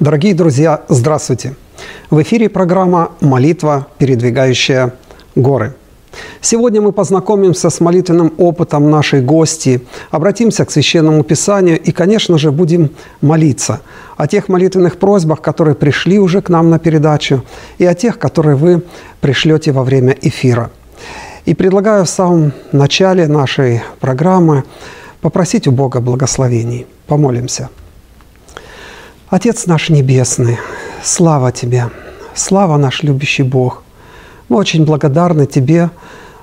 Дорогие друзья, здравствуйте! В эфире программа «Молитва, передвигающая горы». Сегодня мы познакомимся с молитвенным опытом нашей гости, обратимся к Священному Писанию и, конечно же, будем молиться о тех молитвенных просьбах, которые пришли уже к нам на передачу, и о тех, которые вы пришлете во время эфира. И предлагаю в самом начале нашей программы попросить у Бога благословений. Помолимся – Отец наш Небесный, слава Тебе, слава наш любящий Бог. Мы очень благодарны Тебе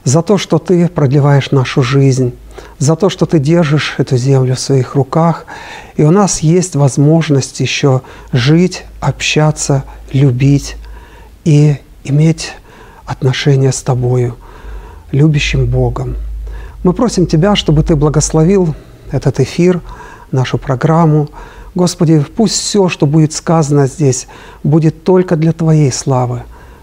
за то, что Ты продлеваешь нашу жизнь, за то, что Ты держишь эту землю в своих руках, и у нас есть возможность еще жить, общаться, любить и иметь отношения с Тобою, любящим Богом. Мы просим Тебя, чтобы Ты благословил этот эфир, нашу программу, Господи, пусть все, что будет сказано здесь, будет только для Твоей славы,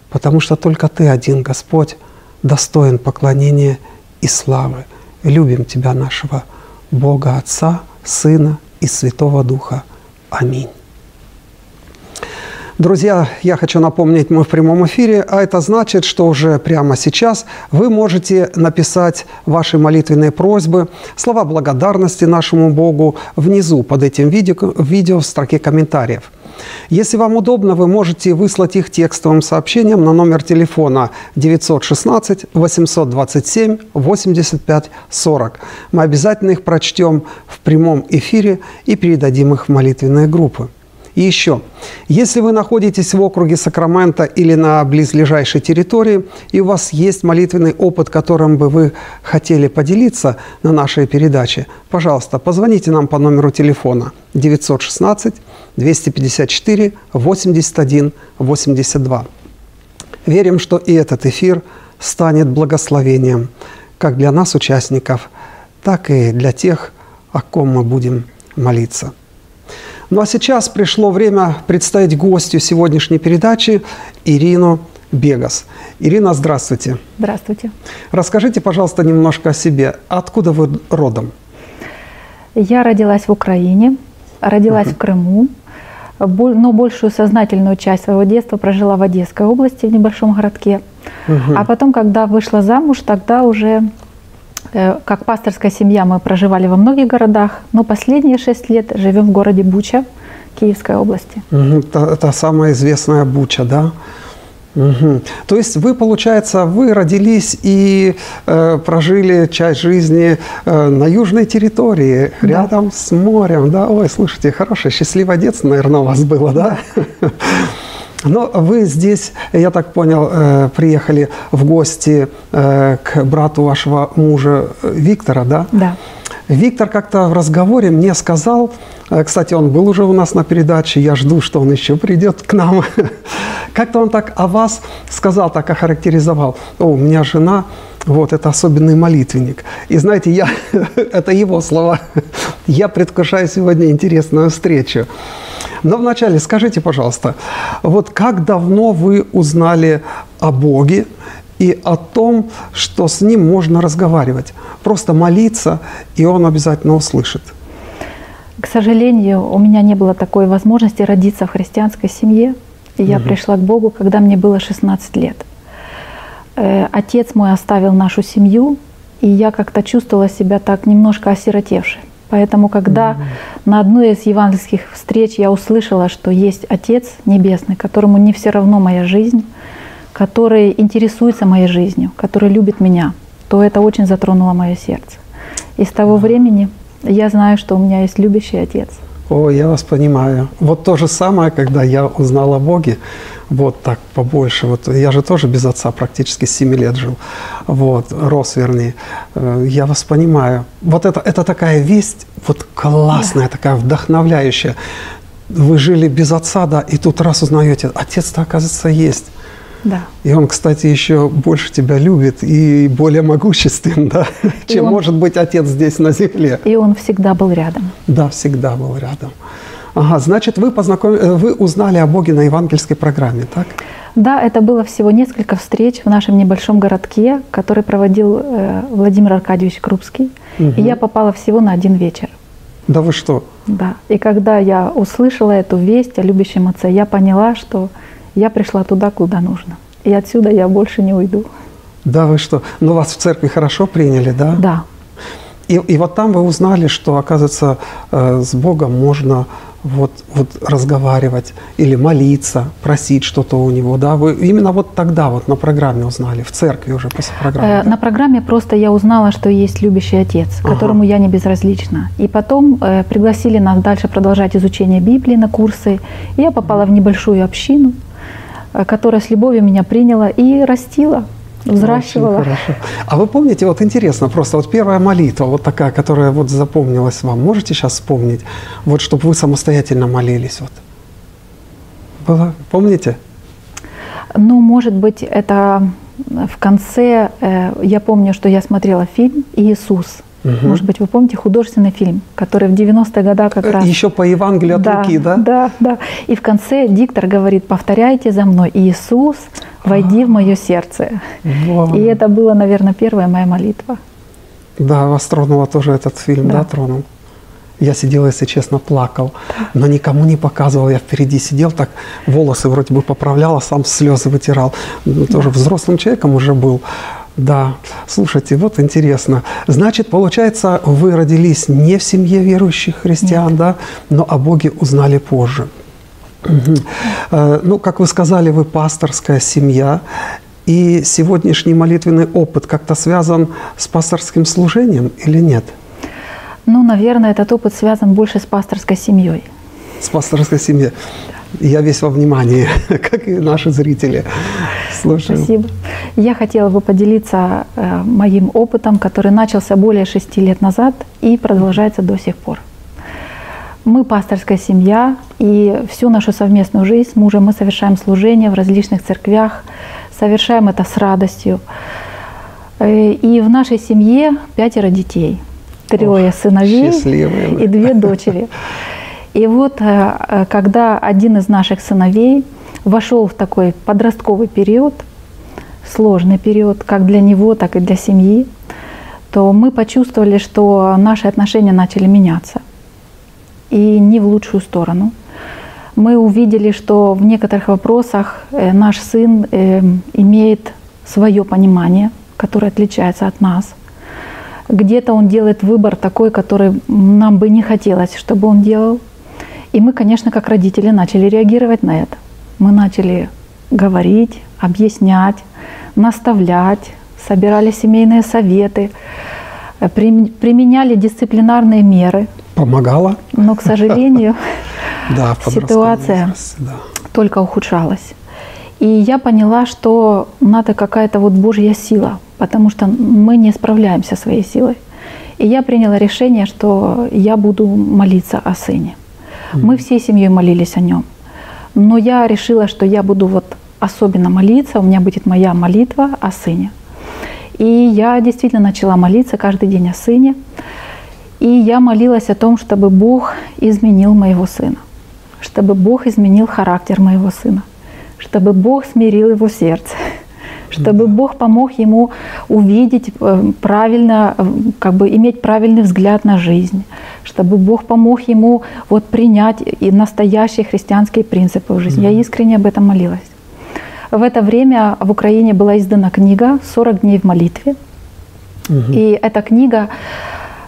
потому что только Ты один, Господь, достоин поклонения и славы. Любим Тебя, нашего Бога Отца, Сына и Святого Духа. Аминь. Друзья, я хочу напомнить, мы в прямом эфире, а это значит, что уже прямо сейчас вы можете написать ваши молитвенные просьбы, слова благодарности нашему Богу внизу под этим видео, видео в строке комментариев. Если вам удобно, вы можете выслать их текстовым сообщением на номер телефона 916 827 85 40. Мы обязательно их прочтем в прямом эфире и передадим их в молитвенные группы. И еще, если вы находитесь в округе Сакрамента или на близлежащей территории, и у вас есть молитвенный опыт, которым бы вы хотели поделиться на нашей передаче, пожалуйста, позвоните нам по номеру телефона 916 254 81 82. Верим, что и этот эфир станет благословением как для нас, участников, так и для тех, о ком мы будем молиться. Ну а сейчас пришло время представить гостю сегодняшней передачи Ирину Бегас. Ирина, здравствуйте. Здравствуйте. Расскажите, пожалуйста, немножко о себе. Откуда вы родом? Я родилась в Украине, родилась угу. в Крыму, но большую сознательную часть своего детства прожила в Одесской области, в небольшом городке. Угу. А потом, когда вышла замуж, тогда уже как пасторская семья мы проживали во многих городах, но последние шесть лет живем в городе Буча, Киевской области. Угу, та, та самая известная Буча, да? Угу. То есть вы, получается, вы родились и э, прожили часть жизни э, на южной территории, да. рядом с морем, да? Ой, слушайте, хорошее, счастливое детство, наверное, у вас было, да? Но вы здесь, я так понял, э, приехали в гости э, к брату вашего мужа э, Виктора, да? Да. Виктор как-то в разговоре мне сказал, кстати, он был уже у нас на передаче, я жду, что он еще придет к нам. Как-то он так о вас сказал, так охарактеризовал. О, у меня жена, вот, это особенный молитвенник. И знаете, я, это его слова, я предвкушаю сегодня интересную встречу. Но вначале скажите, пожалуйста, вот как давно вы узнали о Боге и о том, что с Ним можно разговаривать? Просто молиться, и Он обязательно услышит. К сожалению, у меня не было такой возможности родиться в христианской семье. И я угу. пришла к Богу, когда мне было 16 лет. Э, отец мой оставил нашу семью, и я как-то чувствовала себя так немножко осиротевшей. Поэтому, когда mm-hmm. на одной из евангельских встреч я услышала, что есть Отец Небесный, которому не все равно моя жизнь, который интересуется моей жизнью, который любит меня, то это очень затронуло мое сердце. И с того времени я знаю, что у меня есть любящий Отец. О, я вас понимаю. Вот то же самое, когда я узнал о Боге, вот так побольше. Вот я же тоже без отца практически 7 лет жил. Вот, рос, вернее. Э, я вас понимаю. Вот это, это такая весть, вот классная, да. такая вдохновляющая. Вы жили без отца, да, и тут раз узнаете, отец-то, оказывается, есть. Да. И он, кстати, еще больше тебя любит и более могуществен, да, чем он, может быть отец здесь на земле. И он всегда был рядом. Да, всегда был рядом. Ага, значит, вы, познаком... Э, вы узнали о Боге на евангельской программе, так? Да, это было всего несколько встреч в нашем небольшом городке, который проводил э, Владимир Аркадьевич Крупский. Угу. И я попала всего на один вечер. Да вы что? Да. И когда я услышала эту весть о любящем отце, я поняла, что я пришла туда, куда нужно. И отсюда я больше не уйду. Да, вы что? Ну, вас в церкви хорошо приняли, да? Да. И, и вот там вы узнали, что, оказывается, э, с Богом можно вот, вот разговаривать или молиться, просить что-то у него, да? Вы именно вот тогда вот на программе узнали, в церкви уже после программы? Э, да? На программе просто я узнала, что есть любящий отец, Ага. которому я не безразлична. И потом э, пригласили нас дальше продолжать изучение Библии на курсы. И я попала в небольшую общину, э, которая с любовью меня приняла и растила, взращивала. Очень хорошо. А вы помните, вот интересно, просто вот первая молитва, вот такая, которая вот запомнилась вам, можете сейчас вспомнить, вот чтобы вы самостоятельно молились, вот? Была? Помните? Ну, может быть, это в конце, э, я помню, что я смотрела фильм «Иисус». Мгм. Может быть, вы помните художественный фильм, который в 90-е годы как раз... Еще по Евангелию от Луки, да? Да, да. И в конце диктор говорит, повторяйте за мной, Иисус, войди в мое сердце. Вау. И это была, наверное, первая моя молитва. Да, вас тронуло тоже этот фильм, да, Да. тронул? Я сидел, если честно, плакал, но никому не показывал. Я впереди сидел, так волосы вроде бы поправлял, а сам слезы вытирал. Ну, Тоже взрослым человеком уже был. Да, слушайте, вот интересно. Значит, получается, вы родились не в семье верующих христиан, да, но о Боге узнали позже. Э, Ну, как вы сказали, вы пасторская семья. И сегодняшний молитвенный опыт как-то связан с пасторским служением или нет? Ну, наверное, этот опыт связан больше с пасторской семьей. С пасторской семьей. Я весь во внимании, как и наши зрители. Слушаю. Спасибо. Я хотела бы поделиться э, моим опытом, который начался более шести лет назад и продолжается до сих пор. Мы пасторская семья, и всю нашу совместную жизнь с мужем мы совершаем служение в различных церквях, совершаем это с радостью. Э, И в нашей семье пятеро детей, трое Ох, сыновей и две дочери. И вот э, э, когда один из наших сыновей вошел в такой подростковый период, сложный период, как для него, так и для семьи, то мы почувствовали, что наши отношения начали меняться. И не в лучшую сторону. Мы увидели, что в некоторых вопросах э, наш сын имеет свое понимание, которое отличается от нас. Где-то он делает выбор такой, который нам бы не хотелось, чтобы он делал. И мы, конечно, как родители начали реагировать на это. Мы начали говорить, объяснять, наставлять, собирали семейные советы, э, прим- применяли дисциплинарные меры. Помогала? Но, к сожалению, Ситуация. только ухудшалась. И я поняла, что надо какая-то вот Божья сила, потому что мы не справляемся своей силой. И я приняла решение, что я буду молиться о сыне. Мы всей семьей молились о нем. Но я решила, что я буду вот особенно молиться, у меня будет моя молитва о сыне. И я действительно начала молиться каждый день о сыне. И я молилась о том, чтобы Бог изменил моего сына, чтобы Бог изменил характер моего сына, чтобы Бог смирил его сердце, чтобы Бог помог ему увидеть э, правильно, э, как бы иметь правильный взгляд на жизнь, чтобы Бог помог ему вот принять и настоящие христианские принципы в жизни. Я искренне об этом молилась. В это время в Украине была издана книга «40 дней в молитве». И эта книга,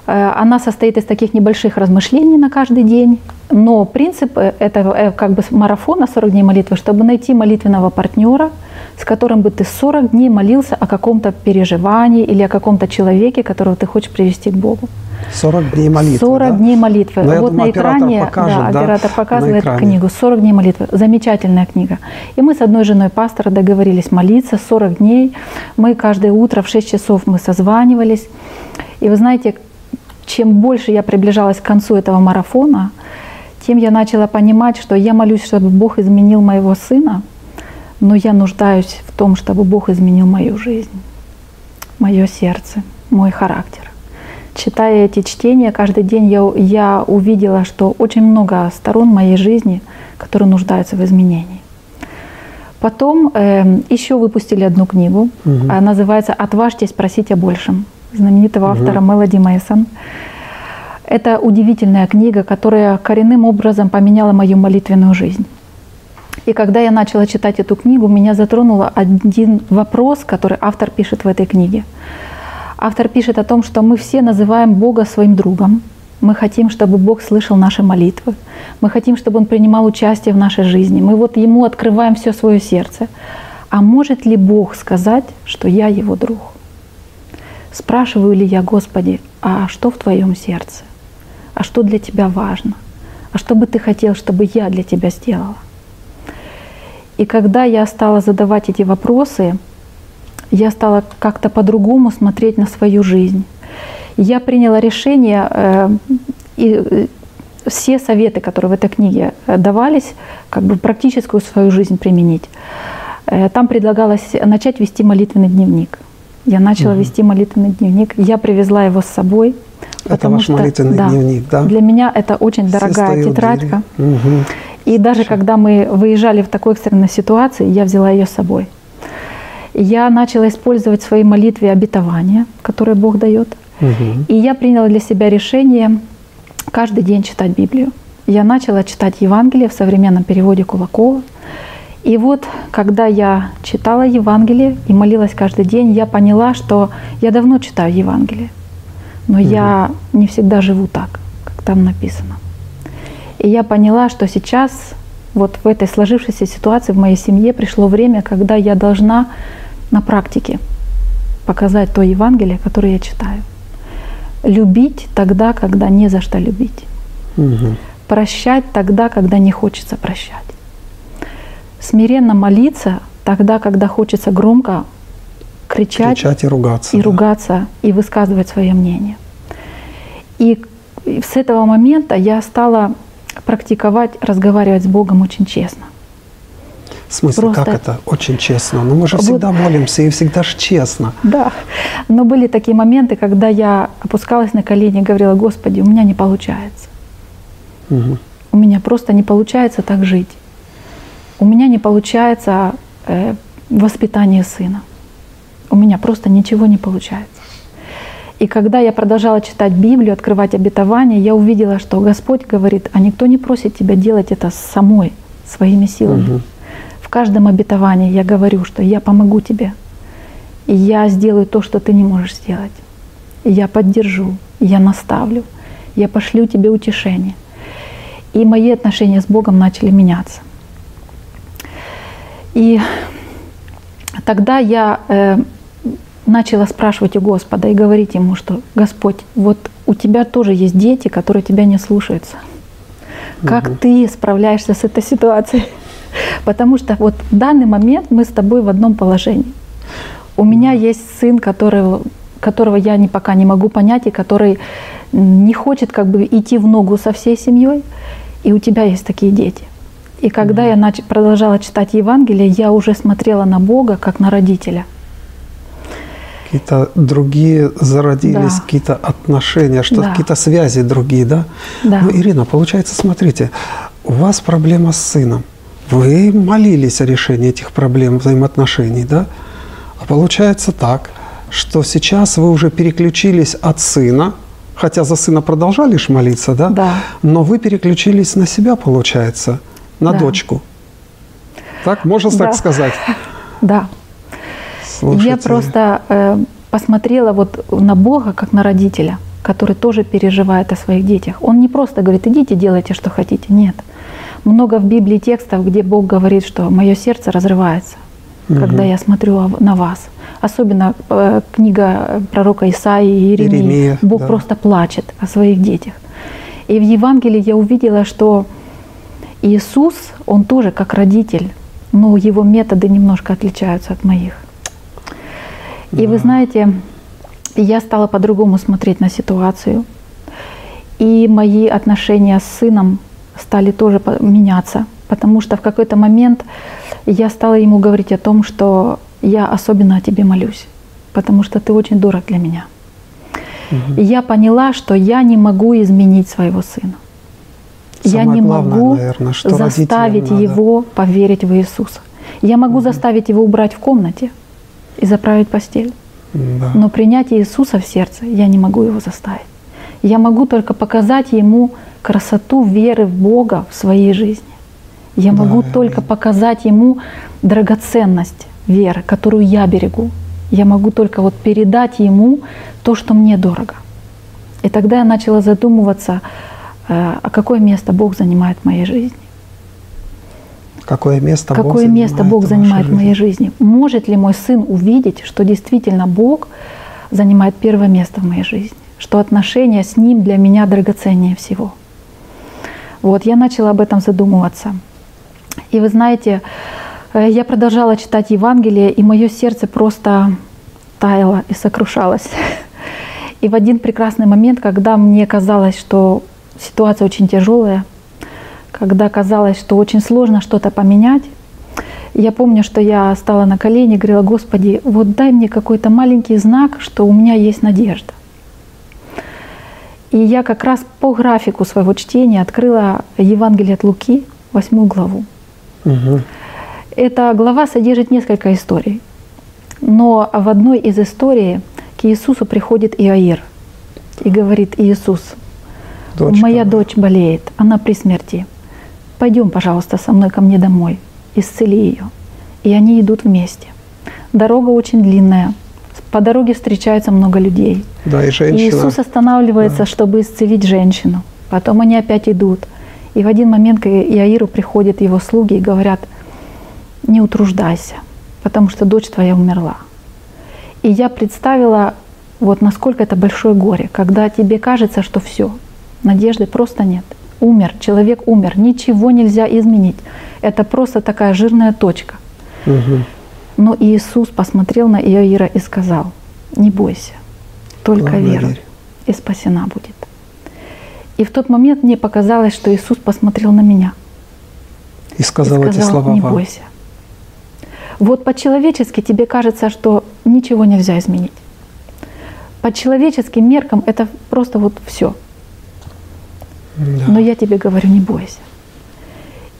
э, она состоит из таких небольших размышлений на каждый день, но принцип э, этого э, как бы марафона 40 дней молитвы, чтобы найти молитвенного партнера, с которым бы ты 40 дней молился о каком-то переживании или о каком-то человеке, которого ты хочешь привести к Богу. 40 дней молитвы, 40 да? дней молитвы. Ну, я вот думаю, на оператор экране покажет, да, да, оператор показывает книгу 40 дней молитвы. Замечательная книга. И мы с одной женой пастора договорились молиться 40 дней. Мы каждое утро в 6 часов мы созванивались. И вы знаете, чем больше я приближалась к концу этого марафона, тем я начала понимать, что я молюсь, чтобы Бог изменил моего сына, но я нуждаюсь в том, чтобы Бог изменил мою жизнь, мое сердце, мой характер. Читая эти чтения, каждый день я, я увидела, что очень много сторон моей жизни, которые нуждаются в изменении. Потом э, еще выпустили одну книгу, а, называется «Отважьтесь просить о большем» знаменитого автора Мелоди Мэйсон. Это удивительная книга, которая коренным образом поменяла мою молитвенную жизнь. И когда я начала читать эту книгу, меня затронуло один вопрос, который автор пишет в этой книге. Автор пишет о том, что мы все называем Бога своим другом. Мы хотим, чтобы Бог слышал наши молитвы. Мы хотим, чтобы Он принимал участие в нашей жизни. Мы вот Ему открываем все свое сердце. А может ли Бог сказать, что я Его друг? Спрашиваю ли я, Господи, а что в Твоем сердце? А что для Тебя важно? А что бы Ты хотел, чтобы я для Тебя сделала? И когда я стала задавать эти вопросы, я стала как-то по-другому смотреть на свою жизнь. Я приняла решение, э, и э, все советы, которые в этой книге э, давались, как бы практическую свою жизнь применить. Там предлагалось начать вести молитвенный дневник. Я начала угу. вести молитвенный дневник. Я привезла его с собой. Это ваш что, молитвенный да, дневник, да? Для меня это очень Все дорогая тетрадька. Угу. И даже Хорошо. когда мы выезжали в такой экстренной ситуации, я взяла ее с собой. Я начала использовать в своей молитве обетования, которые Бог дает. Угу. И я приняла для себя решение каждый день читать Библию. Я начала читать Евангелие в современном переводе Кулакова. И вот, когда я читала Евангелие и молилась каждый день, я поняла, что я давно читаю Евангелие, но угу. я не всегда живу так, как там написано. И я поняла, что сейчас, вот в этой сложившейся ситуации в моей семье пришло время, когда я должна на практике показать то Евангелие, которое я читаю. Любить тогда, когда не за что любить. Угу. Прощать тогда, когда не хочется прощать смиренно молиться тогда, когда хочется громко кричать, кричать и ругаться. И да. ругаться, и высказывать свое мнение. И с этого момента я стала практиковать, разговаривать с Богом очень честно. В смысле, Просто... как это? Очень честно. Но ну, мы же всегда вот. молимся и всегда же честно. Да. Но были такие моменты, когда я опускалась на колени и говорила, Господи, у меня не получается. Угу. У меня просто не получается так жить у меня не получается э, воспитание сына. У меня просто ничего не получается. И когда я продолжала читать Библию, открывать обетование, я увидела, что Господь говорит, а никто не просит тебя делать это самой, своими силами. Угу. Каждом обетовании я говорю, что я помогу тебе. И я сделаю то, что ты не можешь сделать. И я поддержу, я наставлю, я пошлю тебе утешение. И мои отношения с Богом начали меняться. И тогда я э, начала спрашивать у Господа и говорить ему, что Господь, вот у тебя тоже есть дети, которые тебя не слушаются. Как угу. ты справляешься с этой ситуацией? Потому что вот в данный момент мы с тобой в одном положении. У меня есть сын, который, которого я не, пока не могу понять, и который не хочет как бы идти в ногу со всей семьей. И у тебя есть такие дети. И когда я нач- продолжала читать Евангелие, я уже смотрела на Бога как на родителя. Какие-то другие зародились, да. какие-то отношения, что да. какие-то связи другие, да? Да. Ну, Ирина, получается, смотрите, у вас проблема с сыном. Вы молились о решении этих проблем взаимоотношений, да? А получается так, что сейчас вы уже переключились от сына, хотя за сына продолжали лишь молиться, да? Да. Но вы переключились на себя, получается на да. дочку. Так, можно да. так сказать? Да. Слушайте. Я просто э, посмотрела вот на Бога как на родителя, который тоже переживает о своих детях. Он не просто говорит, идите, делайте, что хотите. Нет. Много в Библии текстов, где Бог говорит, что мое сердце разрывается, угу. когда я смотрю на вас. Особенно э, книга пророка Исаии и Иеремии. Иеремия, Бог да. просто плачет о своих детях. И в Евангелии я увидела, что Иисус, он тоже как родитель, но его методы немножко отличаются от моих. И да. вы знаете, я стала по-другому смотреть на ситуацию. И мои отношения с сыном стали тоже меняться, потому что в какой-то момент я стала ему говорить о том, что я особенно о тебе молюсь, потому что ты очень дорог для меня. Угу. И я поняла, что я не могу изменить своего сына я не главное, могу наверное, заставить его поверить в Иисуса. Я могу угу. заставить его убрать в комнате и заправить постель. Да. Но принять Иисуса в сердце я не могу его заставить. Я могу только показать ему красоту веры в Бога в своей жизни. Я Да, могу аминь. только показать ему драгоценность веры, которую я берегу. Я могу только вот передать ему то, что мне дорого. И тогда я начала задумываться, э, а какое место Бог занимает в моей жизни. Какое место Бог Какое место занимает Бог в занимает в моей жизни? Может ли мой сын увидеть, что действительно Бог занимает первое место в моей жизни? Что отношения с Ним для меня драгоценнее всего? Вот, я начала об этом задумываться. И вы знаете, э, я продолжала читать Евангелие, и мое сердце просто таяло и сокрушалось. И в один прекрасный момент, когда мне казалось, что ситуация очень тяжелая, когда казалось, что очень сложно что-то поменять, я помню, что я стала на колени и говорила, Господи, вот дай мне какой-то маленький знак, что у меня есть надежда. И я как раз по графику своего чтения открыла Евангелие от Луки, восьмую главу. Мгм. Эта глава содержит несколько историй. Но в одной из историй к Иисусу приходит Иаир и говорит, Иисус, Дочка моя. дочь болеет, она при смерти. Пойдем, пожалуйста, со мной ко мне домой, исцели ее. И они идут вместе. Дорога очень длинная. По дороге встречается много людей. Да, и И женщина. Иисус останавливается, чтобы исцелить женщину. Потом они опять идут. И в один момент к Иаиру приходят его слуги и говорят, не утруждайся, потому что дочь твоя умерла. И я представила, вот насколько это большое горе, когда тебе кажется, что все, надежды просто нет. Умер, человек умер, ничего нельзя изменить. Это просто такая жирная точка. Мгм. Но Иисус посмотрел на Иаира и сказал, не бойся, только Главное, веруй, верь. и спасена будет. И в тот момент мне показалось, что Иисус посмотрел на меня И сказал, и эти сказал, слова не вам. бойся. Вот по-человечески тебе кажется, что ничего нельзя изменить. По человеческим меркам это просто вот все. Да. Но я тебе говорю, не бойся.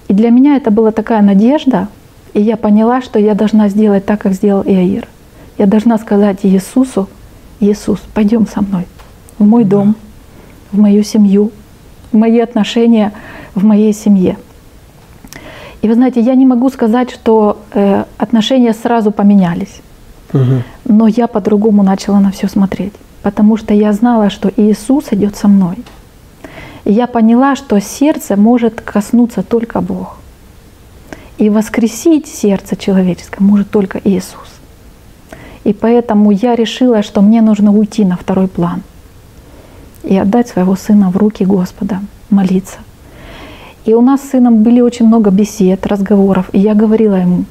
И для меня это была такая надежда, и я поняла, что я должна сделать так, как сделал Иаир. Я должна сказать Иисусу, Иисус, пойдем со мной в мой дом, в мою семью, в мои отношения в моей семье. И вы знаете, я не могу сказать, что э, отношения сразу поменялись, Мгм. но я по-другому начала на все смотреть, потому что я знала, что Иисус идет со мной. И я поняла, что сердце может коснуться только Бог. И воскресить сердце человеческое может только Иисус. И поэтому я решила, что мне нужно уйти на второй план и отдать своего сына в руки Господа, молиться. И у нас с сыном были очень много бесед, разговоров, и я говорила ему,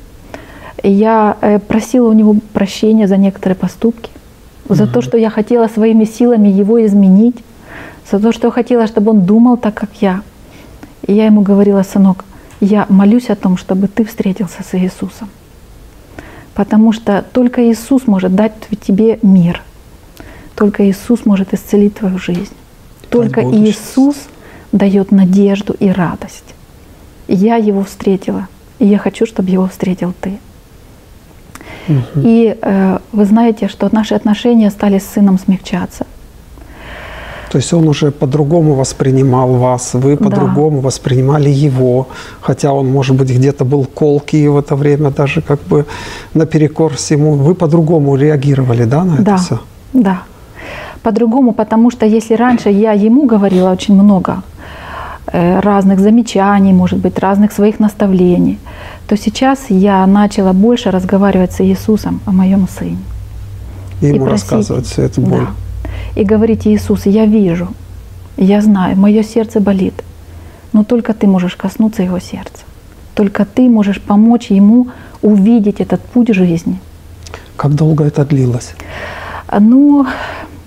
я э, просила у него прощения за некоторые поступки, за то, что я хотела своими силами его изменить, за то, что я хотела, чтобы он думал так, как я. И я ему говорила, сынок, я молюсь о том, чтобы ты встретился с Иисусом. Потому что только Иисус может дать тебе мир. Только Иисус может исцелить твою жизнь. Только. Иисус дает надежду и радость. Я его встретила, и я хочу, чтобы его встретил ты. И э, вы знаете, что наши отношения стали с сыном смягчаться. То есть он уже по-другому воспринимал вас, вы Да. по-другому воспринимали его, хотя он, может быть, где-то был колкий в это время, даже как бы наперекор всему. Вы по-другому реагировали, да, на это Да, все? да. По-другому, потому что если раньше я ему говорила очень много э, разных замечаний, может быть, разных своих наставлений, то сейчас я начала больше разговаривать с Иисусом о моем сыне. И ему просить. рассказывать всю эту боль. Да. И говорить, Иисус, я вижу, я знаю, мое сердце болит, но только ты можешь коснуться его сердца. Только ты можешь помочь ему увидеть этот путь жизни. Как долго это длилось? Ну,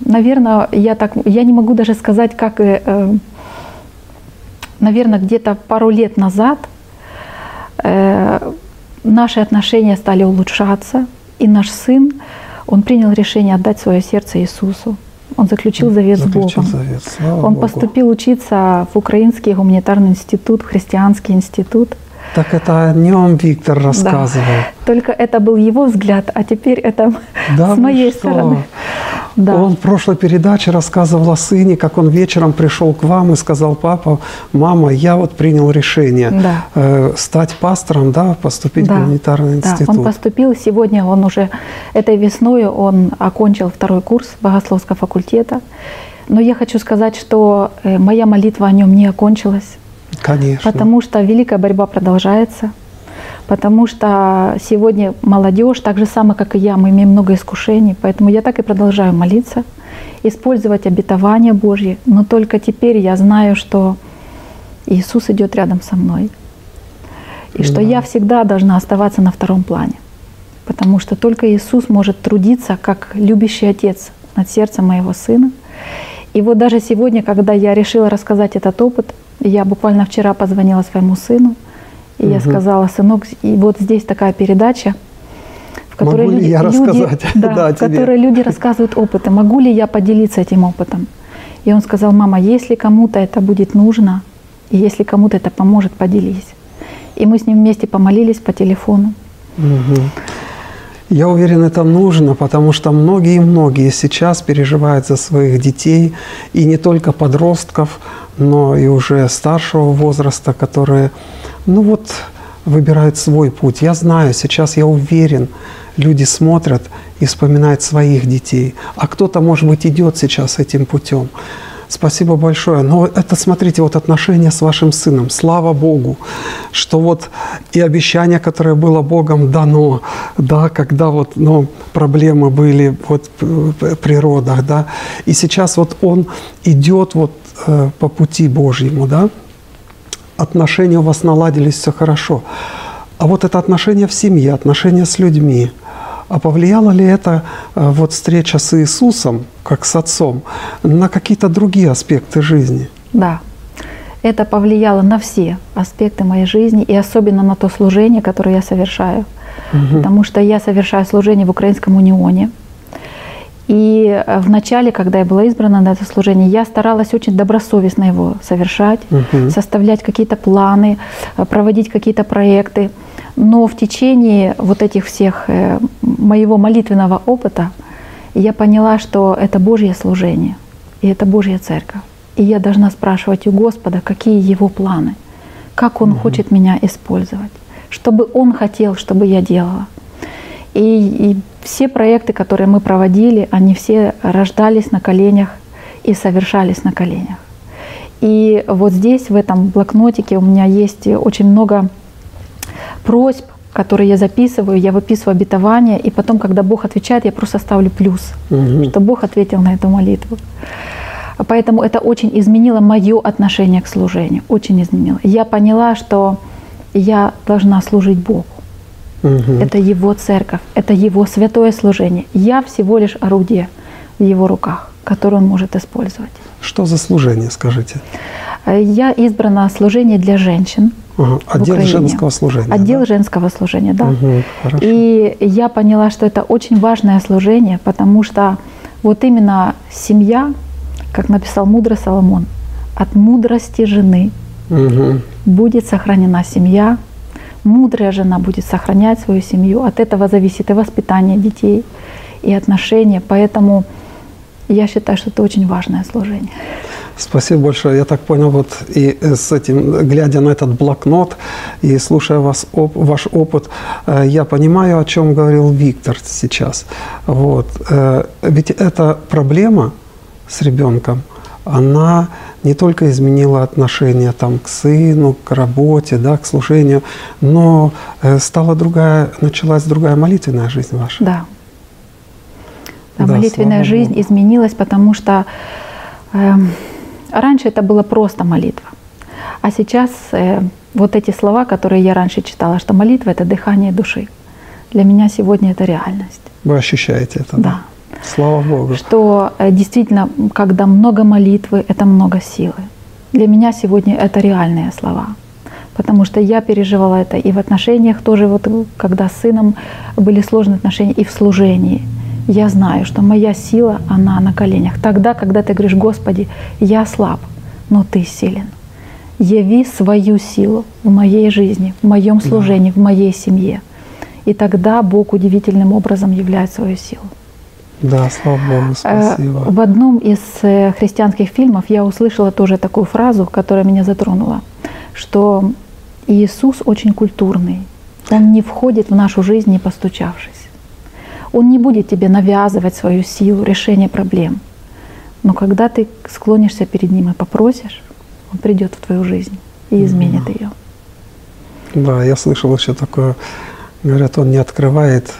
наверное, я так, я не могу даже сказать, как, э, э, наверное, где-то пару лет назад э, наши отношения стали улучшаться, и наш сын, он принял решение отдать свое сердце Иисусу. Он заключил завет с Заключил Богом. завет, слава Он Богу. поступил учиться в Украинский гуманитарный институт, в христианский институт. Так это о нем Виктор рассказывал. Только это был его взгляд, а теперь это Да с моей что? стороны. Да. Он в прошлой передаче рассказывал о сыне, как он вечером пришел к вам и сказал, папа, мама, я вот принял решение Да. э, стать пастором, да, поступить в гуманитарный да, институт. он поступил. Сегодня он уже этой весной он окончил второй курс богословского факультета. Но я хочу сказать, что э, моя молитва о нем не окончилась, Конечно. потому что великая борьба продолжается. Потому что сегодня молодежь, так же самое, как и я, мы имеем много искушений. Поэтому я так и продолжаю молиться, использовать обетование Божье. Но только теперь я знаю, что Иисус идет рядом со мной. И что Да. я всегда должна оставаться на втором плане. Потому что только Иисус может трудиться как любящий отец над сердцем моего сына. И вот даже сегодня, когда я решила рассказать этот опыт, я буквально вчера позвонила своему сыну, и я Мгм. сказала, сынок, и вот здесь такая передача, в которой Могу люди, я люди- да, Да, в которой люди рассказывают опыты. Могу ли я поделиться этим опытом? И он сказал, мама, если кому-то это будет нужно, и если кому-то это поможет, поделись. И мы с ним вместе помолились по телефону. Мгм. Я уверен, это нужно, потому что многие-многие сейчас переживают за своих детей, и не только подростков, но и уже старшего возраста, которые, ну вот, выбирают свой путь. Я знаю, сейчас я уверен, люди смотрят и вспоминают своих детей, а кто-то, может быть, идет сейчас этим путем. Спасибо большое. Но это, смотрите, вот отношения с вашим сыном. Слава Богу, что вот и обещание, которое было Богом дано, да, когда вот, ну, проблемы были вот в природах, да, и сейчас вот он идет вот э, по пути Божьему, да, отношения у вас наладились, все хорошо. А вот это отношение в семье, отношения с людьми, а повлияла ли это э, вот встреча с Иисусом, как с Отцом, на какие-то другие аспекты жизни? Да, это повлияло на все аспекты моей жизни и особенно на то служение, которое я совершаю. Потому что я совершаю служение в Украинском унионе. И э, в начале, когда я была избрана на это служение, я старалась очень добросовестно его совершать, Мгм. составлять какие-то планы, э, проводить какие-то проекты. Но в течение вот этих всех э, моего молитвенного опыта я поняла, что это Божье служение, и это Божья церковь. И я должна спрашивать у Господа, какие Его планы, как Он хочет меня использовать, чтобы Он хотел, чтобы я делала. И, и все проекты, которые мы проводили, они все рождались на коленях и совершались на коленях. И вот здесь, в этом блокнотике, у меня есть очень много просьб, которые я записываю, я выписываю обетования, и потом, когда Бог отвечает, я просто ставлю плюс, Мгм. что Бог ответил на эту молитву. Поэтому это очень изменило мое отношение к служению, очень изменило. Я поняла, что я должна служить Богу. Мгм. Это Его церковь, это Его святое служение. Я всего лишь орудие в Его руках, которое Он может использовать. Что за служение, скажите? Э, Я избрана служение для женщин. В Отдел Украине. женского служения. Отдел да? женского служения, да. Хорошо. И я поняла, что это очень важное служение, потому что вот именно семья, как написал мудрый Соломон, от мудрости жены Мгм. будет сохранена семья, мудрая жена будет сохранять свою семью. От этого зависит и воспитание детей, и отношения. Поэтому я считаю, что это очень важное служение. Спасибо большое. Я так понял, вот и э, с этим, глядя на этот блокнот и слушая вас, оп- ваш опыт, э, я понимаю, о чем говорил Виктор сейчас. Вот. Э, Ведь эта проблема с ребенком, она не только изменила отношение там, к сыну, к работе, да, к служению, но э, стала другая, началась другая молитвенная жизнь ваша. Да. Да, Да, молитвенная жизнь Богу. изменилась, потому что эм, раньше это было просто молитва. А сейчас э, вот эти слова, которые я раньше читала, что молитва это дыхание души. Для меня сегодня это реальность. Вы ощущаете это? Да. Слава Богу. Что э, действительно, когда много молитвы, это много силы. Для меня сегодня это реальные слова. Потому что я переживала это и в отношениях тоже, вот, когда с сыном были сложные отношения, и в служении. Я знаю, что моя сила, она на коленях. Тогда, когда ты говоришь, Господи, я слаб, но Ты силен. Яви свою силу в моей жизни, в моем служении, в моей семье. И тогда Бог удивительным образом являет свою силу. Да, слава Богу, спасибо. В одном из э, христианских фильмов я услышала тоже такую фразу, которая меня затронула, что Иисус очень культурный. Он не входит в нашу жизнь, не постучавшись. Он не будет тебе навязывать свою силу решения проблем. Но когда ты склонишься перед Ним и попросишь, Он придет в твою жизнь и изменит да. ее. Да, я слышал еще такое, говорят, Он не открывает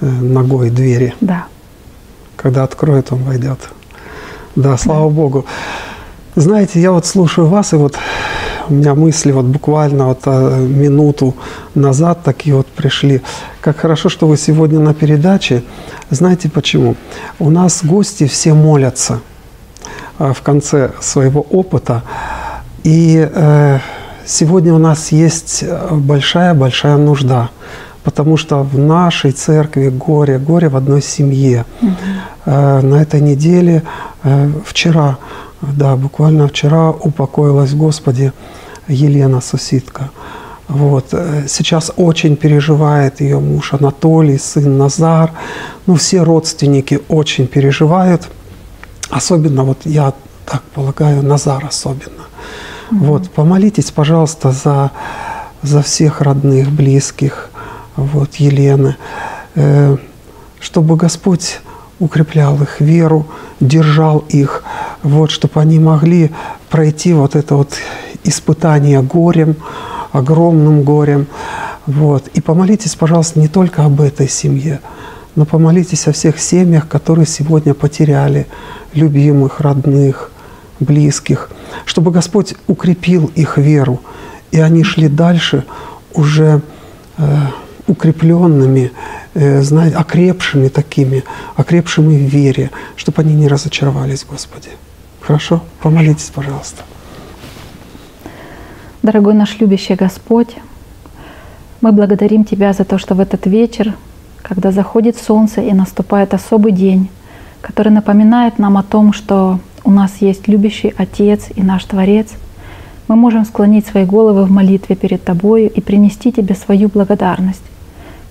э, ногой двери. Да. Когда откроет, Он войдет. Да, слава да. Богу. Знаете, я вот слушаю вас, и вот у меня мысли вот буквально вот а, минуту назад такие вот пришли. Как хорошо, что вы сегодня на передаче. Знаете почему? У нас гости все молятся а, в конце своего опыта. И э, сегодня у нас есть большая-большая нужда потому что в нашей церкви горе, горе в одной семье. Угу. На этой неделе, э, вчера, да, буквально вчера упокоилась Господи Елена Сусидка. Вот. Э, сейчас очень переживает ее муж Анатолий, сын Назар. Ну, все родственники очень переживают. Особенно, вот я так полагаю, Назар особенно. Mm-hmm. Вот, помолитесь, пожалуйста, за, за всех родных, близких, вот, Елены, э, чтобы Господь укреплял их веру, держал их, вот, чтобы они могли пройти вот это вот испытание горем, огромным горем. Вот. И помолитесь, пожалуйста, не только об этой семье, но помолитесь о всех семьях, которые сегодня потеряли любимых, родных, близких, чтобы Господь укрепил их веру, и они шли дальше уже э, укрепленными, э, знаете, окрепшими такими, окрепшими в вере, чтобы они не разочаровались, Господи. Хорошо? Помолитесь, пожалуйста. Дорогой наш любящий Господь, мы благодарим Тебя за то, что в этот вечер, когда заходит солнце и наступает особый день, который напоминает нам о том, что у нас есть любящий Отец и наш Творец, мы можем склонить свои головы в молитве перед Тобою и принести Тебе свою благодарность,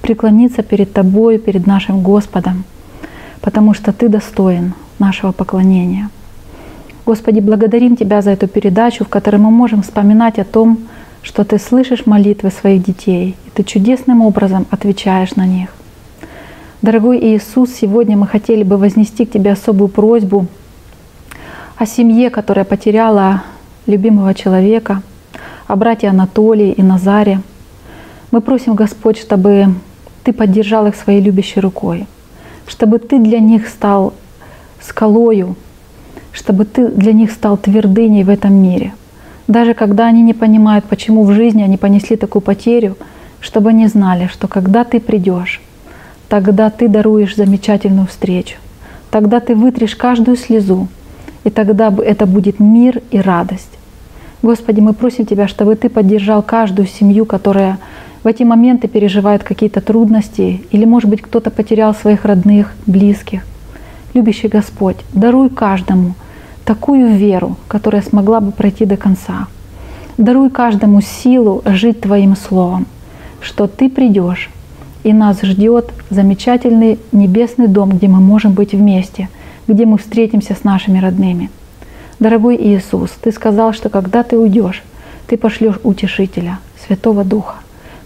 преклониться перед Тобою, перед нашим Господом, потому что Ты достоин нашего поклонения — Господи, благодарим Тебя за эту передачу, в которой мы можем вспоминать о том, что Ты слышишь молитвы своих детей, и Ты чудесным образом отвечаешь на них. Дорогой Иисус, сегодня мы хотели бы вознести к Тебе особую просьбу о семье, которая потеряла любимого человека, о брате Анатолии и Назаре. Мы просим, Господь, чтобы Ты поддержал их своей любящей рукой, чтобы Ты для них стал скалою, чтобы ты для них стал твердыней в этом мире. Даже когда они не понимают, почему в жизни они понесли такую потерю, чтобы они знали, что когда ты придешь, тогда ты даруешь замечательную встречу, тогда ты вытрешь каждую слезу, и тогда это будет мир и радость. Господи, мы просим Тебя, чтобы Ты поддержал каждую семью, которая в эти моменты переживает какие-то трудности, или, может быть, кто-то потерял своих родных, близких. Любящий Господь, даруй каждому такую веру, которая смогла бы пройти до конца. Даруй каждому силу жить Твоим Словом, что Ты придешь, и нас ждет замечательный небесный дом, где мы можем быть вместе, где мы встретимся с нашими родными. Дорогой Иисус, Ты сказал, что когда Ты уйдешь, Ты пошлешь утешителя, Святого Духа.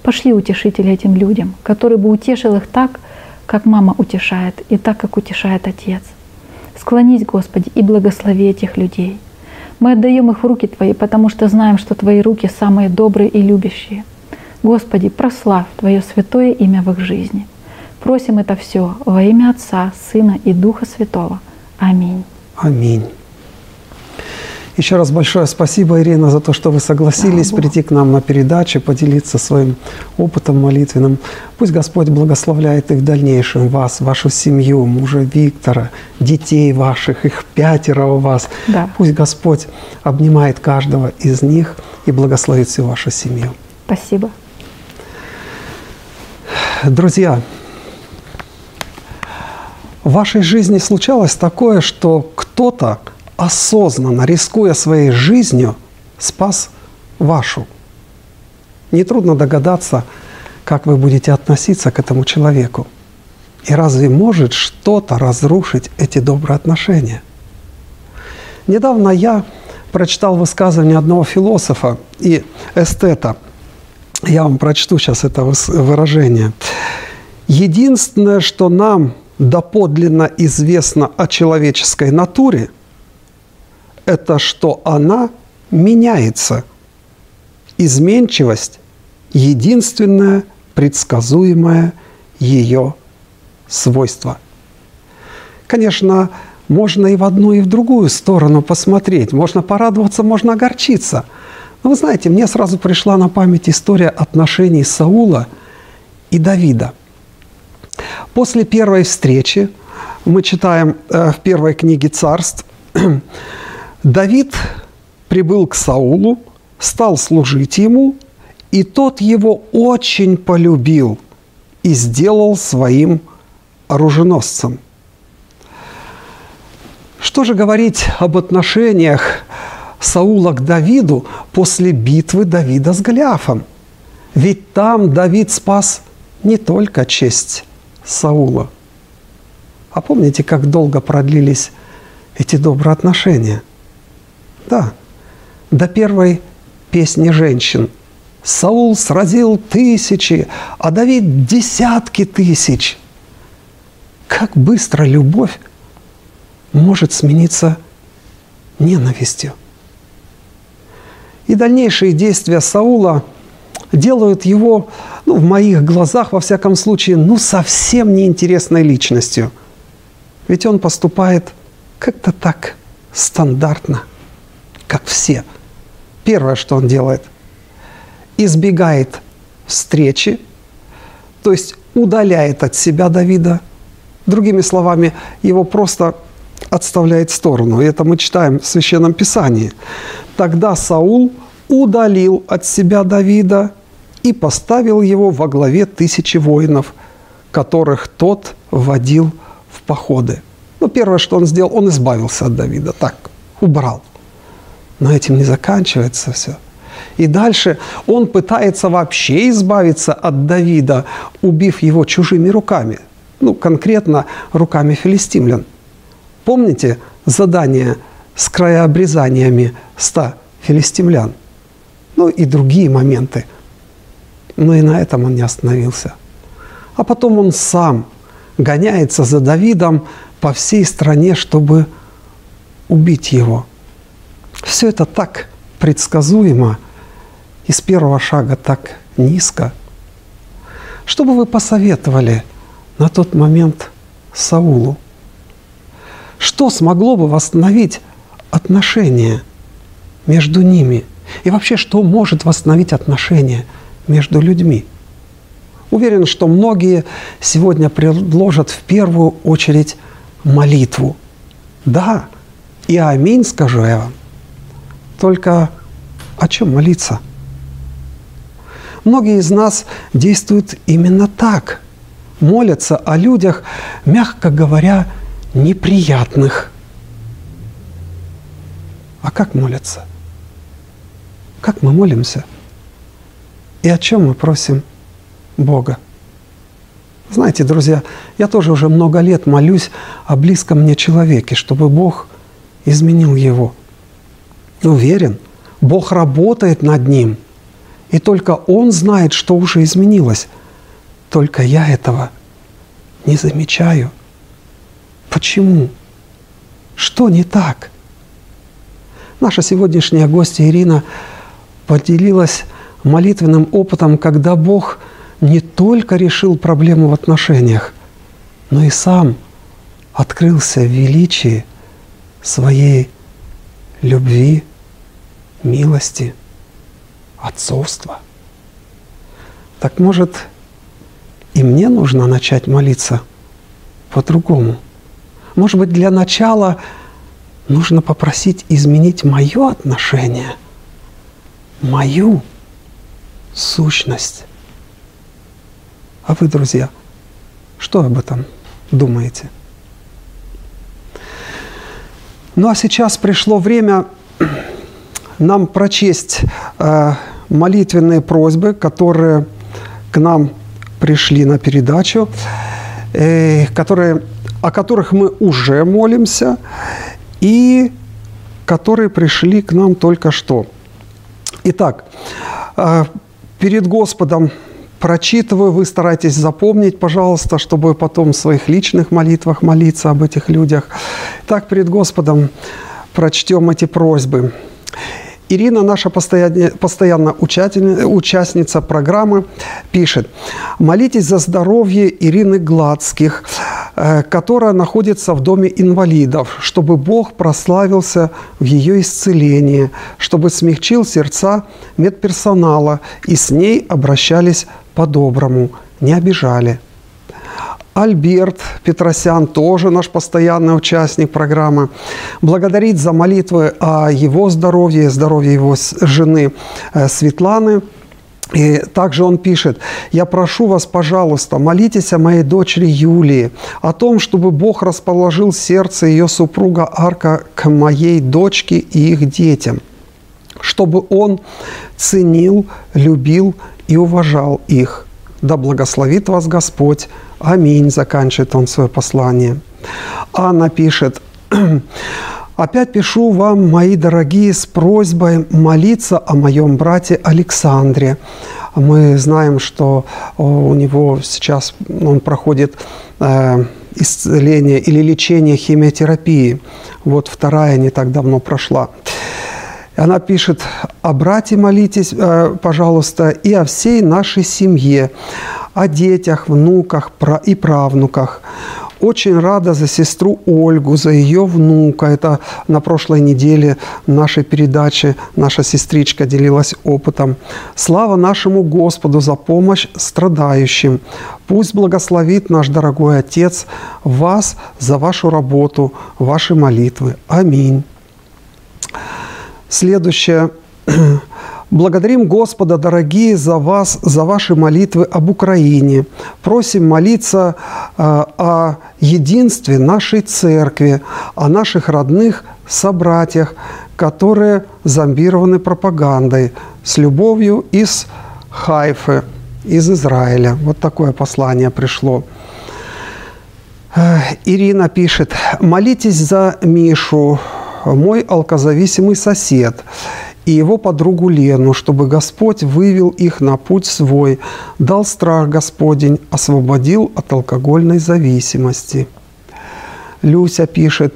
Пошли утешителя этим людям, который бы утешил их так, как мама утешает, и так, как утешает Отец. Склонись, Господи, и благослови этих людей. Мы отдаем их в руки Твои, потому что знаем, что Твои руки самые добрые и любящие. Господи, прославь Твое святое имя в их жизни. Просим это все во имя Отца, Сына и Духа Святого. Аминь. Аминь. Еще раз большое спасибо, Ирина, за то, что вы согласились да, прийти к нам на передачу, поделиться своим опытом молитвенным. Пусть Господь благословляет и в дальнейшем вас, вашу семью, мужа Виктора, детей ваших, их пятеро у вас. Да. Пусть Господь обнимает каждого из них и благословит всю вашу семью. Спасибо. Друзья, в вашей жизни случалось такое, что кто-то осознанно, рискуя своей жизнью, спас вашу. Нетрудно догадаться, как вы будете относиться к этому человеку. И разве может что-то разрушить эти добрые отношения? Недавно я прочитал высказывание одного философа и эстета. Я вам прочту сейчас это выражение. Единственное, что нам доподлинно известно о человеческой натуре, это что она меняется. Изменчивость – единственное предсказуемое ее свойство. Конечно, можно и в одну, и в другую сторону посмотреть. Можно порадоваться, можно огорчиться. Но вы знаете, мне сразу пришла на память история отношений Саула и Давида. После первой встречи, мы читаем э, в первой книге царств, Давид прибыл к Саулу, стал служить ему, и тот его очень полюбил и сделал своим оруженосцем. Что же говорить об отношениях Саула к Давиду после битвы Давида с Голиафом? Ведь там Давид спас не только честь Саула. А помните, как долго продлились эти добрые отношения? Да, до первой песни женщин. Саул сразил тысячи, а Давид десятки тысяч. Как быстро любовь может смениться ненавистью. И дальнейшие действия Саула делают его, ну, в моих глазах, во всяком случае, ну, совсем неинтересной личностью. Ведь он поступает как-то так стандартно, как все. Первое, что он делает, избегает встречи, то есть удаляет от себя Давида. Другими словами, его просто отставляет в сторону. И это мы читаем в Священном Писании. Тогда Саул удалил от себя Давида и поставил его во главе тысячи воинов, которых тот вводил в походы. Ну, первое, что он сделал, он избавился от Давида. Так, убрал. Но этим не заканчивается все. И дальше он пытается вообще избавиться от Давида, убив его чужими руками. Ну, конкретно руками филистимлян – Помните задание с краеобрезаниями ста филистимлян? Ну и другие моменты. Но и на этом он не остановился. А потом он сам гоняется за Давидом по всей стране, чтобы убить его. Все это так предсказуемо и с первого шага так низко. Что бы вы посоветовали на тот момент Саулу? Что смогло бы восстановить отношения между ними? И вообще, что может восстановить отношения между людьми? Уверен, что многие сегодня предложат в первую очередь молитву. Да, и аминь скажу я вам. Только о чем молиться? Многие из нас действуют именно так. Молятся о людях, мягко говоря, неприятных. А как молятся? Как мы молимся? И о чем мы просим Бога? Знаете, друзья, я тоже уже много лет молюсь о близком мне человеке, чтобы Бог изменил его. Уверен, Бог работает над ним, и только Он знает, что уже изменилось. Только я этого не замечаю – Почему? Что не так? Наша сегодняшняя гостья Ирина поделилась молитвенным опытом, когда Бог не только решил проблему в отношениях, но и сам открылся в величии своей любви, милости, отцовства. Так может, и мне нужно начать молиться по-другому – может быть, для начала нужно попросить изменить мое отношение, мою сущность. А вы, друзья, что об этом думаете? Ну а сейчас пришло время нам прочесть э, молитвенные просьбы, которые к нам пришли на передачу. э, которые, о которых мы уже молимся и которые пришли к нам только что. Итак, э, перед Господом прочитываю, вы старайтесь запомнить, пожалуйста, чтобы потом в своих личных молитвах молиться об этих людях. Так, перед Господом прочтем эти просьбы. Ирина, наша постоянно, участница программы, пишет, молитесь за здоровье Ирины Гладских, э, которая находится в доме инвалидов, чтобы Бог прославился в ее исцелении, чтобы смягчил сердца медперсонала и с ней обращались по-доброму, не обижали. Альберт Петросян, тоже наш постоянный участник программы, благодарит за молитвы о его здоровье, здоровье его жены э, Светланы. И также он пишет, я прошу вас, пожалуйста, молитесь о моей дочери Юлии, о том, чтобы Бог расположил сердце ее супруга Арка к моей дочке и их детям, чтобы он ценил, любил и уважал их. Да благословит вас Господь. Аминь, заканчивает он свое послание. Анна пишет, Опять пишу вам, мои дорогие, с просьбой молиться о моем брате Александре. Мы знаем, что у него сейчас он проходит э, исцеление или лечение химиотерапии. Вот вторая не так давно прошла. Она пишет, о брате молитесь, э, пожалуйста, и о всей нашей семье, о детях, внуках и правнуках. Очень рада за сестру Ольгу, за ее внука. Это на прошлой неделе нашей передачи наша сестричка делилась опытом. Слава нашему Господу за помощь страдающим. Пусть благословит наш дорогой Отец вас за вашу работу, ваши молитвы. Аминь. Следующее. Благодарим Господа, дорогие, за вас, за ваши молитвы об Украине. Просим молиться э, о единстве нашей церкви, о наших родных собратьях, которые зомбированы пропагандой, с любовью из Хайфы, из Израиля. Вот такое послание пришло. Э, Ирина пишет, молитесь за Мишу, мой алкозависимый сосед и его подругу Лену, чтобы Господь вывел их на путь свой, дал страх Господень, освободил от алкогольной зависимости. Люся пишет,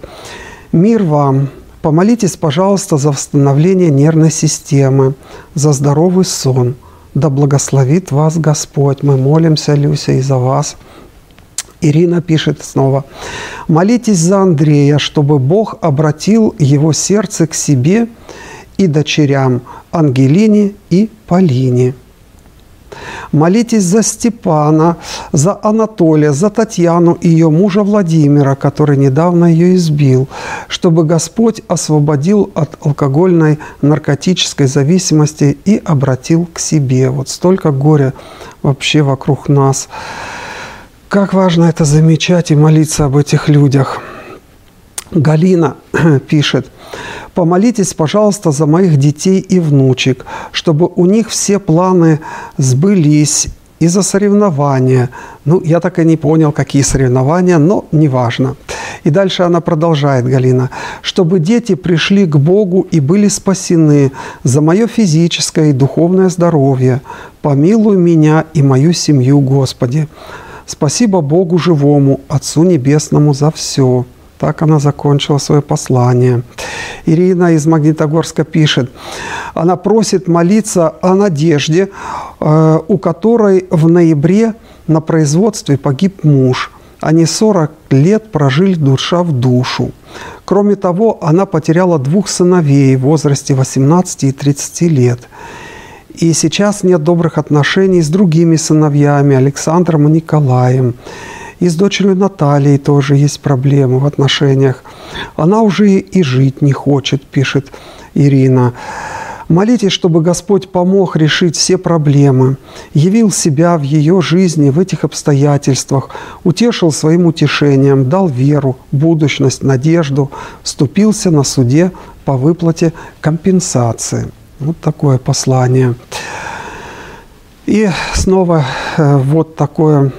«Мир вам! Помолитесь, пожалуйста, за восстановление нервной системы, за здоровый сон. Да благословит вас Господь. Мы молимся, Люся, и за вас – Ирина пишет снова. «Молитесь за Андрея, чтобы Бог обратил его сердце к себе и дочерям Ангелине и Полине». Молитесь за Степана, за Анатолия, за Татьяну и ее мужа Владимира, который недавно ее избил, чтобы Господь освободил от алкогольной наркотической зависимости и обратил к себе. Вот столько горя вообще вокруг нас. Как важно это замечать и молиться об этих людях. Галина пишет, помолитесь, пожалуйста, за моих детей и внучек, чтобы у них все планы сбылись и за соревнования. Ну, я так и не понял, какие соревнования, но неважно. И дальше она продолжает, Галина, чтобы дети пришли к Богу и были спасены за мое физическое и духовное здоровье. Помилуй меня и мою семью, Господи. Спасибо Богу живому, Отцу Небесному за все. Так она закончила свое послание. Ирина из Магнитогорска пишет, она просит молиться о надежде, э, у которой в ноябре на производстве погиб муж. Они 40 лет прожили душа в душу. Кроме того, она потеряла двух сыновей в возрасте 18 и 30 лет. И сейчас нет добрых отношений с другими сыновьями, Александром и Николаем. И с дочерью Натальей тоже есть проблемы в отношениях. Она уже и жить не хочет, пишет Ирина. Молитесь, чтобы Господь помог решить все проблемы, явил себя в ее жизни в этих обстоятельствах, утешил своим утешением, дал веру, будущность, надежду, вступился на суде по выплате компенсации. Вот такое послание. И снова э, вот такое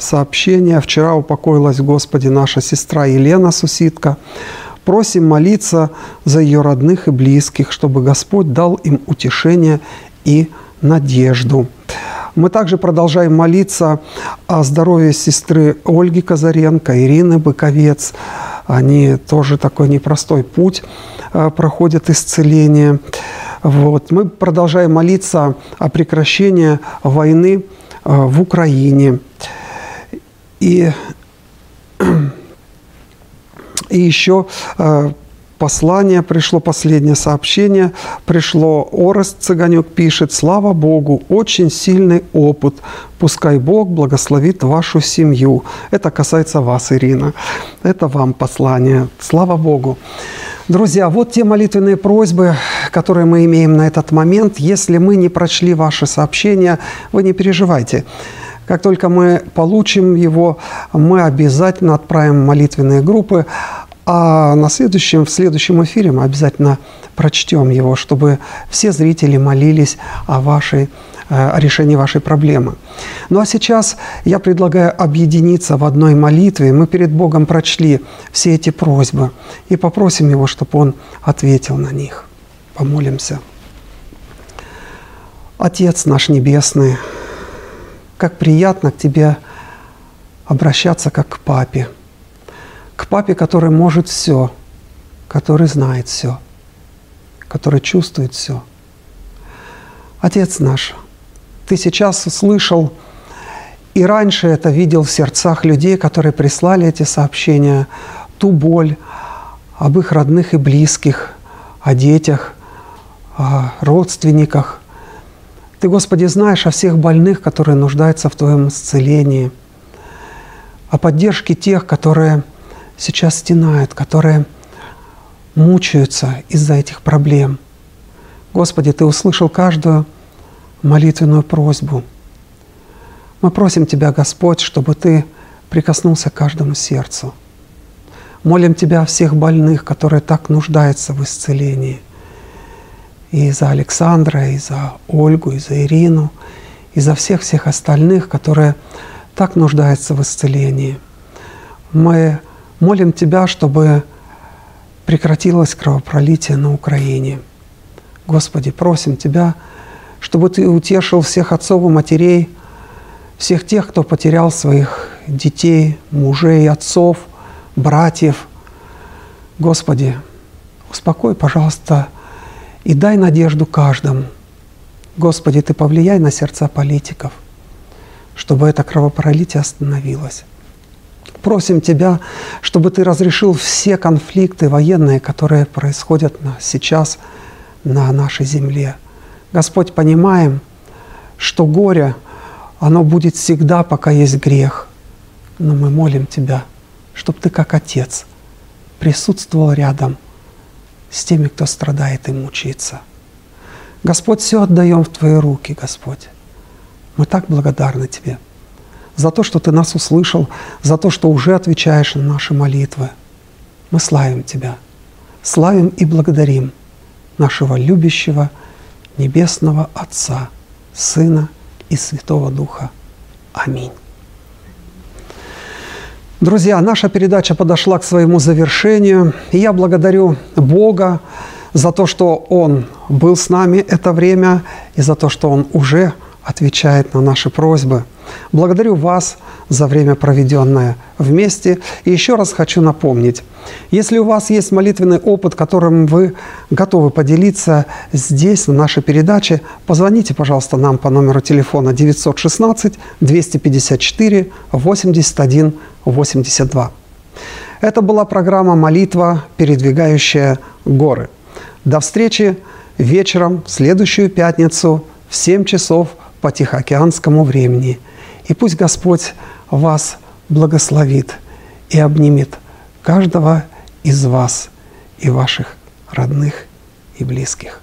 сообщение. Вчера упокоилась, Господи, наша сестра Елена Суситка. Просим молиться за ее родных и близких, чтобы Господь дал им утешение и надежду. Мы также продолжаем молиться о здоровье сестры Ольги Казаренко, Ирины Быковец. Они тоже такой непростой путь э, проходят исцеление. Вот. Мы продолжаем молиться о прекращении войны э, в Украине. И, и еще э, послание пришло, последнее сообщение пришло. Орест Цыганюк пишет, слава Богу, очень сильный опыт. Пускай Бог благословит вашу семью. Это касается вас, Ирина. Это вам послание. Слава Богу. Друзья, вот те молитвенные просьбы, которые мы имеем на этот момент. Если мы не прочли ваши сообщения, вы не переживайте. Как только мы получим его, мы обязательно отправим молитвенные группы. А на следующем, в следующем эфире мы обязательно прочтем его, чтобы все зрители молились о, вашей, э, о решении вашей проблемы. Ну а сейчас я предлагаю объединиться в одной молитве. Мы перед Богом прочли все эти просьбы и попросим Его, чтобы Он ответил на них. Помолимся. Отец наш Небесный, как приятно к Тебе обращаться как к папе – к папе, который может все, который знает все, который чувствует все. Отец наш, ты сейчас услышал и раньше это видел в сердцах людей, которые прислали эти сообщения, ту боль об их родных и близких, о детях, о родственниках. Ты, Господи, знаешь о всех больных, которые нуждаются в Твоем исцелении, о поддержке тех, которые сейчас стенают, которые мучаются из-за этих проблем. Господи, Ты услышал каждую молитвенную просьбу. Мы просим Тебя, Господь, чтобы Ты прикоснулся к каждому сердцу. Молим Тебя о всех больных, которые так нуждаются в исцелении. И за Александра, и за Ольгу, и за Ирину, и за всех-всех остальных, которые так нуждаются в исцелении. Мы Молим Тебя, чтобы прекратилось кровопролитие на Украине. Господи, просим Тебя, чтобы Ты утешил всех отцов и матерей, всех тех, кто потерял своих детей, мужей, отцов, братьев. Господи, успокой, пожалуйста, и дай надежду каждому. Господи, Ты повлияй на сердца политиков, чтобы это кровопролитие остановилось. Просим Тебя, чтобы Ты разрешил все конфликты военные, которые происходят сейчас на нашей земле. Господь, понимаем, что горе, оно будет всегда, пока есть грех. Но мы молим Тебя, чтобы Ты как Отец присутствовал рядом с теми, кто страдает и мучается. Господь, все отдаем в Твои руки, Господь. Мы так благодарны Тебе за то, что Ты нас услышал, за то, что уже отвечаешь на наши молитвы. Мы славим Тебя, славим и благодарим нашего любящего Небесного Отца, Сына и Святого Духа. Аминь. Друзья, наша передача подошла к своему завершению, и я благодарю Бога за то, что Он был с нами это время, и за то, что Он уже отвечает на наши просьбы – Благодарю вас за время, проведенное вместе. И еще раз хочу напомнить, если у вас есть молитвенный опыт, которым вы готовы поделиться здесь, на нашей передаче, позвоните, пожалуйста, нам по номеру телефона 916 254 81 82. Это была программа «Молитва, передвигающая горы». До встречи вечером в следующую пятницу в 7 часов по Тихоокеанскому времени – и пусть Господь вас благословит и обнимет каждого из вас и ваших родных и близких.